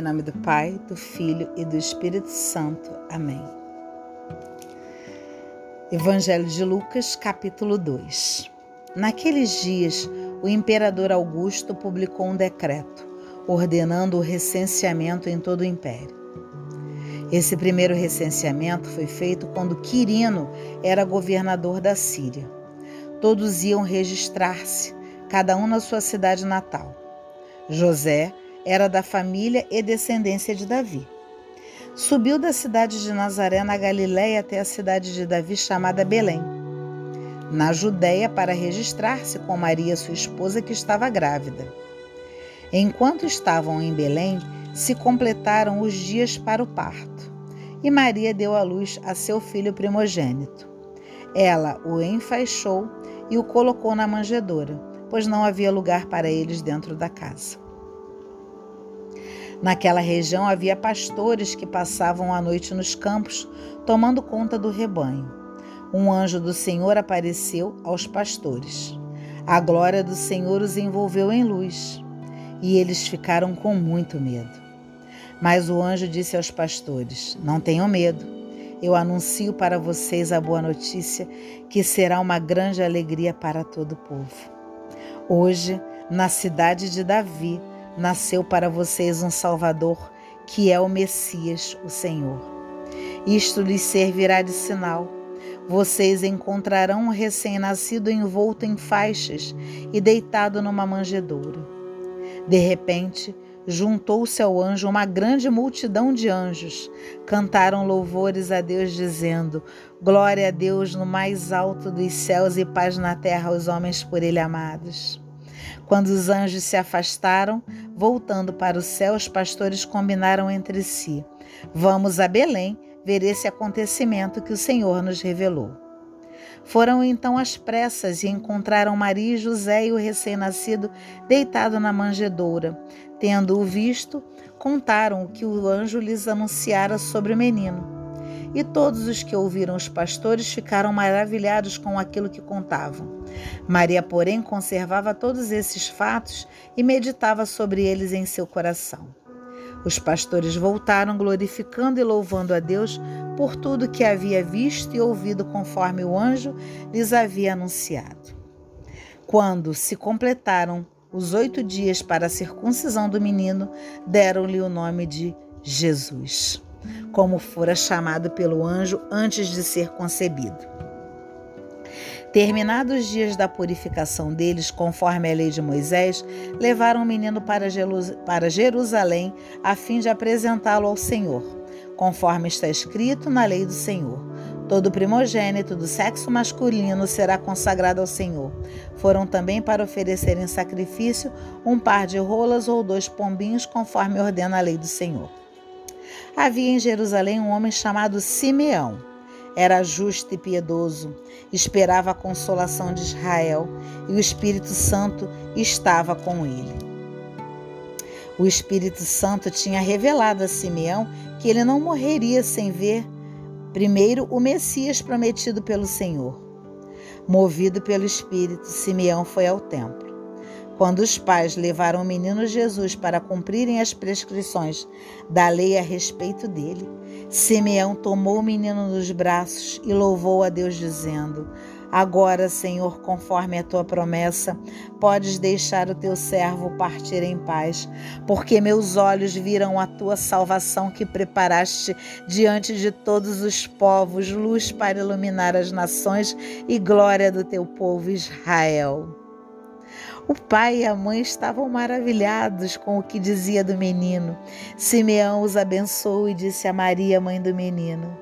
Em nome do Pai, do Filho e do Espírito Santo. Amém. Evangelho de Lucas, capítulo 2. Naqueles dias, o imperador Augusto publicou um decreto ordenando o recenseamento em todo o império. Esse primeiro recenseamento foi feito quando Quirino era governador da Síria. Todos iam registrar-se, cada um na sua cidade natal. José era da família e descendência de Davi. Subiu da cidade de Nazaré, na Galiléia, até a cidade de Davi, chamada Belém, na Judéia, para registrar-se com Maria, sua esposa, que estava grávida. Enquanto estavam em Belém, se completaram os dias para o parto, e Maria deu à luz a seu filho primogênito. Ela o enfaixou e o colocou na manjedoura, pois não havia lugar para eles dentro da casa. Naquela região havia pastores que passavam a noite nos campos, tomando conta do rebanho. Um anjo do Senhor apareceu aos pastores. A glória do Senhor os envolveu em luz, e eles ficaram com muito medo. Mas o anjo disse aos pastores: Não tenham medo. Eu anuncio para vocês a boa notícia, que será uma grande alegria para todo o povo. Hoje, na cidade de Davi, nasceu para vocês um Salvador, que é o Messias, o Senhor. Isto lhes servirá de sinal. Vocês encontrarão um recém-nascido envolto em faixas e deitado numa manjedoura. De repente, juntou-se ao anjo uma grande multidão de anjos. Cantaram louvores a Deus, dizendo: Glória a Deus no mais alto dos céus e paz na terra aos homens por Ele amados. Quando os anjos se afastaram, voltando para o céu, os pastores combinaram entre si: Vamos a Belém ver esse acontecimento que o Senhor nos revelou. Foram então às pressas e encontraram Maria e José e o recém-nascido deitado na manjedoura. Tendo-o visto, contaram o que o anjo lhes anunciara sobre o menino. E todos os que ouviram os pastores ficaram maravilhados com aquilo que contavam. Maria, porém, conservava todos esses fatos e meditava sobre eles em seu coração. Os pastores voltaram glorificando e louvando a Deus por tudo que havia visto e ouvido conforme o anjo lhes havia anunciado. Quando se completaram os oito dias para a circuncisão do menino, deram-lhe o nome de Jesus como fora chamado pelo anjo antes de ser concebido. Terminados os dias da purificação deles, conforme a lei de Moisés, levaram o menino para Jerusalém a fim de apresentá-lo ao Senhor, conforme está escrito na lei do Senhor. Todo primogênito do sexo masculino será consagrado ao Senhor. Foram também para oferecer em sacrifício um par de rolas ou dois pombinhos, conforme ordena a lei do Senhor. Havia em Jerusalém um homem chamado Simeão. Era justo e piedoso, esperava a consolação de Israel e o Espírito Santo estava com ele. O Espírito Santo tinha revelado a Simeão que ele não morreria sem ver primeiro o Messias prometido pelo Senhor. Movido pelo Espírito, Simeão foi ao templo. Quando os pais levaram o menino Jesus para cumprirem as prescrições da lei a respeito dele, Simeão tomou o menino nos braços e louvou a Deus, dizendo: Agora, Senhor, conforme a tua promessa, podes deixar o teu servo partir em paz, porque meus olhos viram a tua salvação que preparaste diante de todos os povos, luz para iluminar as nações e glória do teu povo Israel. O pai e a mãe estavam maravilhados com o que dizia do menino. Simeão os abençoou e disse a Maria, mãe do menino: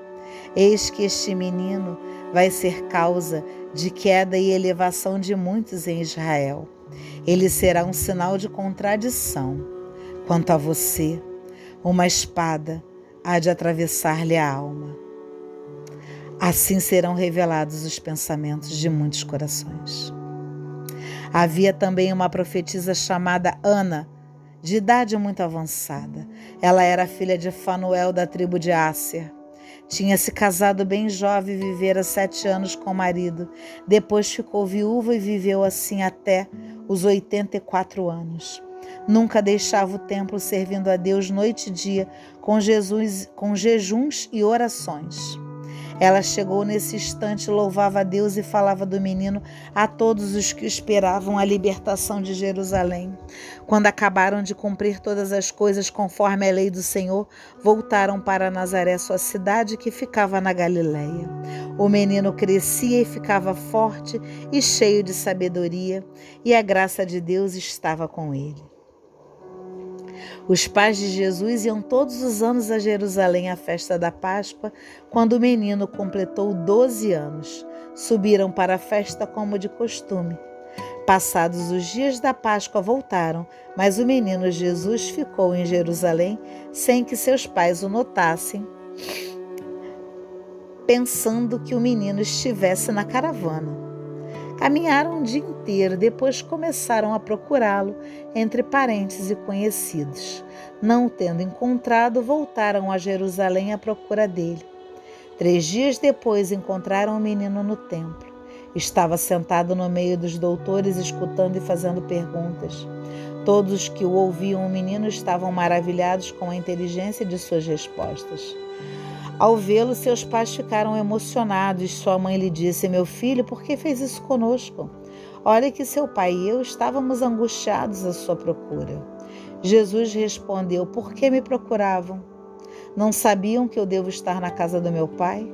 Eis que este menino vai ser causa de queda e elevação de muitos em Israel. Ele será um sinal de contradição. Quanto a você, uma espada há de atravessar-lhe a alma. Assim serão revelados os pensamentos de muitos corações. Havia também uma profetisa chamada Ana, de idade muito avançada. Ela era filha de Fanuel da tribo de Ácer. Tinha se casado bem jovem e vivera sete anos com o marido. Depois ficou viúva e viveu assim até os 84 anos. Nunca deixava o templo servindo a Deus noite e dia, com Jesus, com jejuns e orações. Ela chegou nesse instante, louvava a Deus e falava do menino a todos os que esperavam a libertação de Jerusalém. Quando acabaram de cumprir todas as coisas conforme a lei do Senhor, voltaram para Nazaré, sua cidade que ficava na Galiléia. O menino crescia e ficava forte e cheio de sabedoria, e a graça de Deus estava com ele. Os pais de Jesus iam todos os anos a Jerusalém à festa da Páscoa, quando o menino completou 12 anos. Subiram para a festa como de costume. Passados os dias da Páscoa voltaram, mas o menino Jesus ficou em Jerusalém sem que seus pais o notassem, pensando que o menino estivesse na caravana. Caminharam um dia inteiro, depois começaram a procurá-lo entre parentes e conhecidos. Não o tendo encontrado, voltaram a Jerusalém à procura dele. Três dias depois encontraram o menino no templo. Estava sentado no meio dos doutores, escutando e fazendo perguntas. Todos que o ouviam o menino estavam maravilhados com a inteligência de suas respostas. Ao vê-lo, seus pais ficaram emocionados. Sua mãe lhe disse: Meu filho, por que fez isso conosco? Olha que seu pai e eu estávamos angustiados à sua procura. Jesus respondeu: Por que me procuravam? Não sabiam que eu devo estar na casa do meu pai?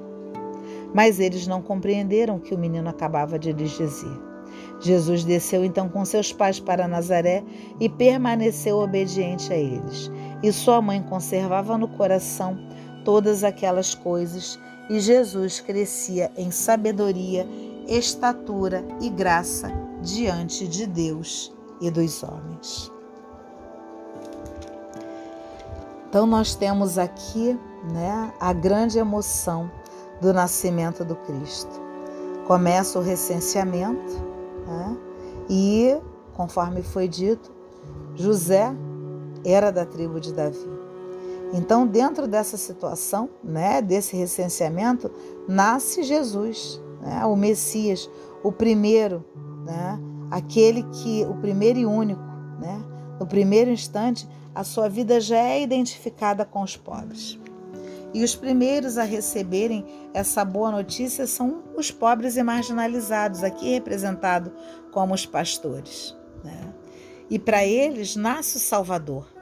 Mas eles não compreenderam o que o menino acabava de lhes dizer. Jesus desceu então com seus pais para Nazaré e permaneceu obediente a eles. E sua mãe conservava no coração todas aquelas coisas, e Jesus crescia em sabedoria, estatura e graça diante de Deus e dos homens. Então nós temos aqui, né, a grande emoção do nascimento do Cristo. Começa o recenseamento, né, e conforme foi dito, José era da tribo de Davi. Então, dentro dessa situação, né, desse recenseamento, nasce Jesus, né, o Messias, o primeiro, né, aquele que, o primeiro e único, né, no primeiro instante, a sua vida já é identificada com os pobres. E os primeiros a receberem essa boa notícia são os pobres e marginalizados, aqui representados como os pastores. Né? E para eles nasce o Salvador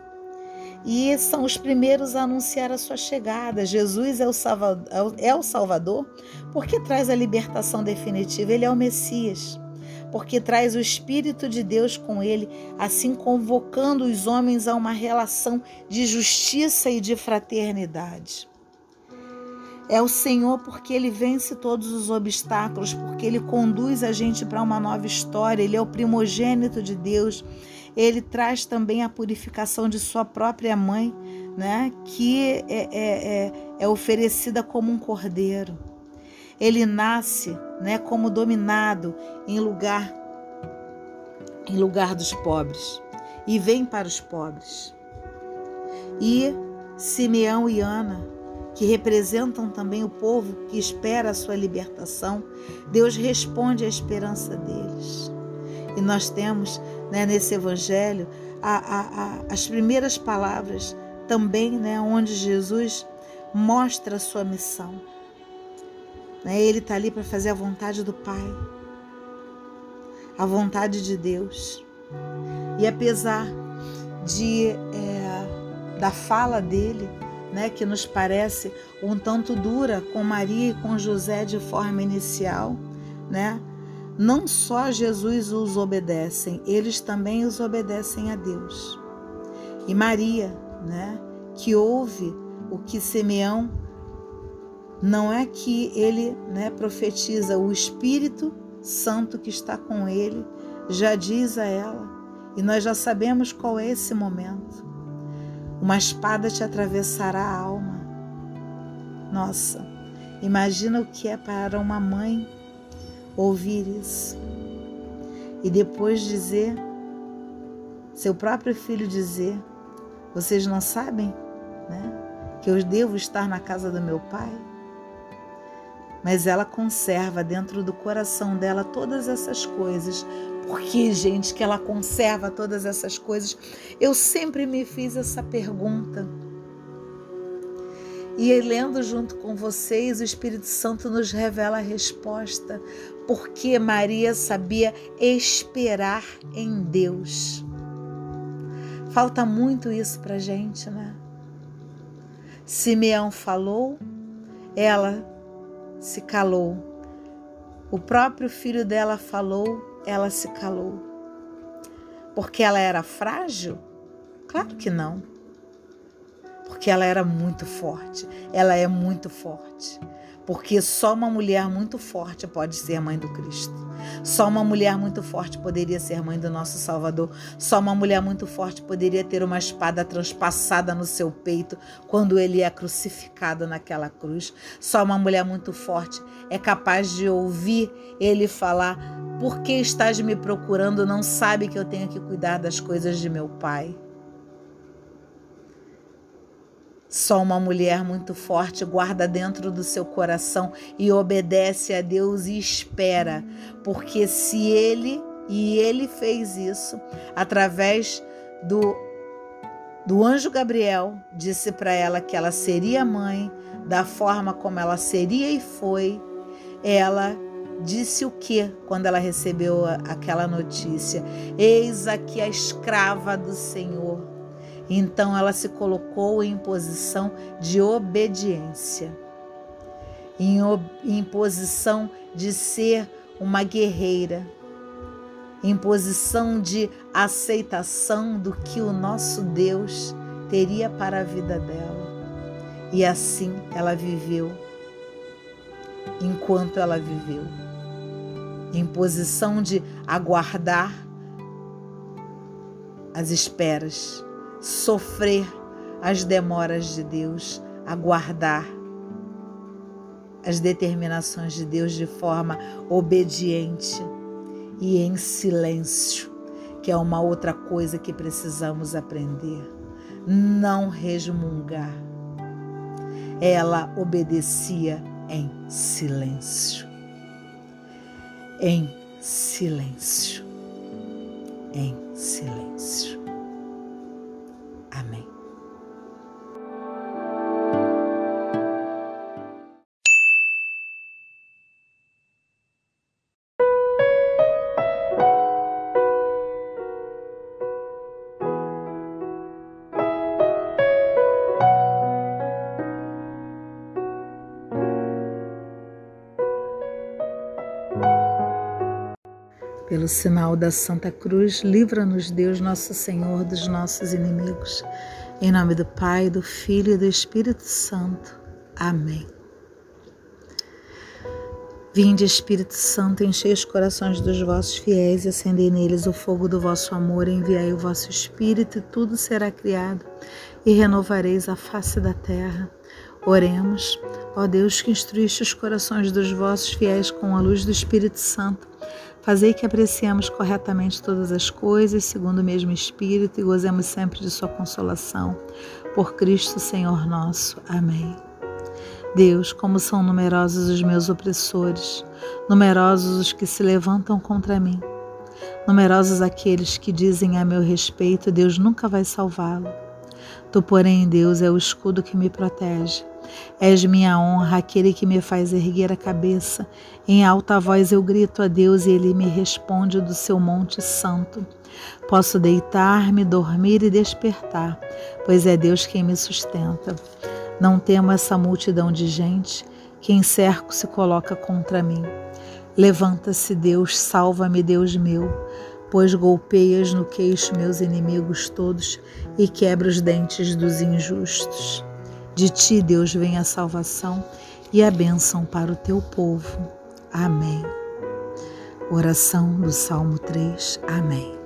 e são os primeiros a anunciar a sua chegada. Jesus é o, Salvador, é o Salvador porque traz a libertação definitiva, ele é o Messias. Porque traz o Espírito de Deus com ele, assim convocando os homens a uma relação de justiça e de fraternidade. É o Senhor porque Ele vence todos os obstáculos, porque Ele conduz a gente para uma nova história. Ele é o primogênito de Deus ele traz também a purificação de sua própria mãe, né, que é, é, é, é oferecida como um cordeiro. Ele nasce né, como dominado em lugar em lugar dos pobres e vem para os pobres. E Simeão e Ana, que representam também o povo que espera a sua libertação, Deus responde à esperança deles. E nós temos né, nesse evangelho a, a, a, as primeiras palavras também, né, onde Jesus mostra a sua missão. Né, ele está ali para fazer a vontade do Pai, a vontade de Deus. E apesar de é, da fala dele, né, que nos parece um tanto dura com Maria e com José de forma inicial, né? Não só Jesus os obedecem, eles também os obedecem a Deus. E Maria, né, que ouve o que Simeão não é que ele, né, profetiza o Espírito Santo que está com ele, já diz a ela, e nós já sabemos qual é esse momento. Uma espada te atravessará a alma. Nossa, imagina o que é para uma mãe ouvir isso. E depois dizer, seu próprio filho dizer: Vocês não sabem né, que eu devo estar na casa do meu pai? Mas ela conserva dentro do coração dela todas essas coisas, Por que, gente, que ela conserva todas essas coisas? Eu sempre me fiz essa pergunta. E lendo junto com vocês, o Espírito Santo nos revela a resposta, porque Maria sabia esperar em Deus. Falta muito isso para gente, né? Simeão falou, ela se calou. O próprio filho dela falou, ela se calou. Porque ela era frágil? Claro que não. Porque ela era muito forte. Ela é muito forte porque só uma mulher muito forte pode ser mãe do Cristo. Só uma mulher muito forte poderia ser mãe do nosso Salvador. Só uma mulher muito forte poderia ter uma espada transpassada no seu peito quando ele é crucificado naquela cruz. Só uma mulher muito forte é capaz de ouvir ele falar: Por que estás me procurando? Não sabe que eu tenho que cuidar das coisas de meu pai. Só uma mulher muito forte guarda dentro do seu coração e obedece a Deus e espera, porque se ele e ele fez isso através do do anjo Gabriel, disse para ela que ela seria mãe, da forma como ela seria e foi. Ela disse o que quando ela recebeu aquela notícia? Eis aqui a escrava do Senhor então ela se colocou em posição de obediência, em, em posição de ser uma guerreira, em posição de aceitação do que o nosso Deus teria para a vida dela. E assim ela viveu, enquanto ela viveu, em posição de aguardar as esperas sofrer as demoras de Deus, aguardar as determinações de Deus de forma obediente e em silêncio, que é uma outra coisa que precisamos aprender. Não resmungar. Ela obedecia em silêncio. Em silêncio. Em silêncio. Amém. Pelo sinal da Santa Cruz, livra-nos Deus Nosso Senhor dos nossos inimigos. Em nome do Pai, do Filho e do Espírito Santo. Amém. Vinde, Espírito Santo, enchei os corações dos vossos fiéis e acendei neles o fogo do vosso amor. Enviai o vosso Espírito e tudo será criado e renovareis a face da terra. Oremos, ó Deus que instruíste os corações dos vossos fiéis com a luz do Espírito Santo Fazei que apreciemos corretamente todas as coisas, segundo o mesmo Espírito, e gozemos sempre de Sua consolação. Por Cristo, Senhor nosso. Amém. Deus, como são numerosos os meus opressores, numerosos os que se levantam contra mim, numerosos aqueles que dizem a meu respeito: Deus nunca vai salvá-lo. Tu, porém, Deus, é o escudo que me protege. És minha honra, aquele que me faz erguer a cabeça. Em alta voz eu grito a Deus e ele me responde do seu monte santo. Posso deitar-me, dormir e despertar, pois é Deus quem me sustenta. Não temo essa multidão de gente que em cerco se coloca contra mim. Levanta-se, Deus, salva-me, Deus meu, pois golpeias no queixo meus inimigos todos e quebra os dentes dos injustos. De ti, Deus, vem a salvação e a bênção para o teu povo. Amém. Oração do Salmo 3. Amém.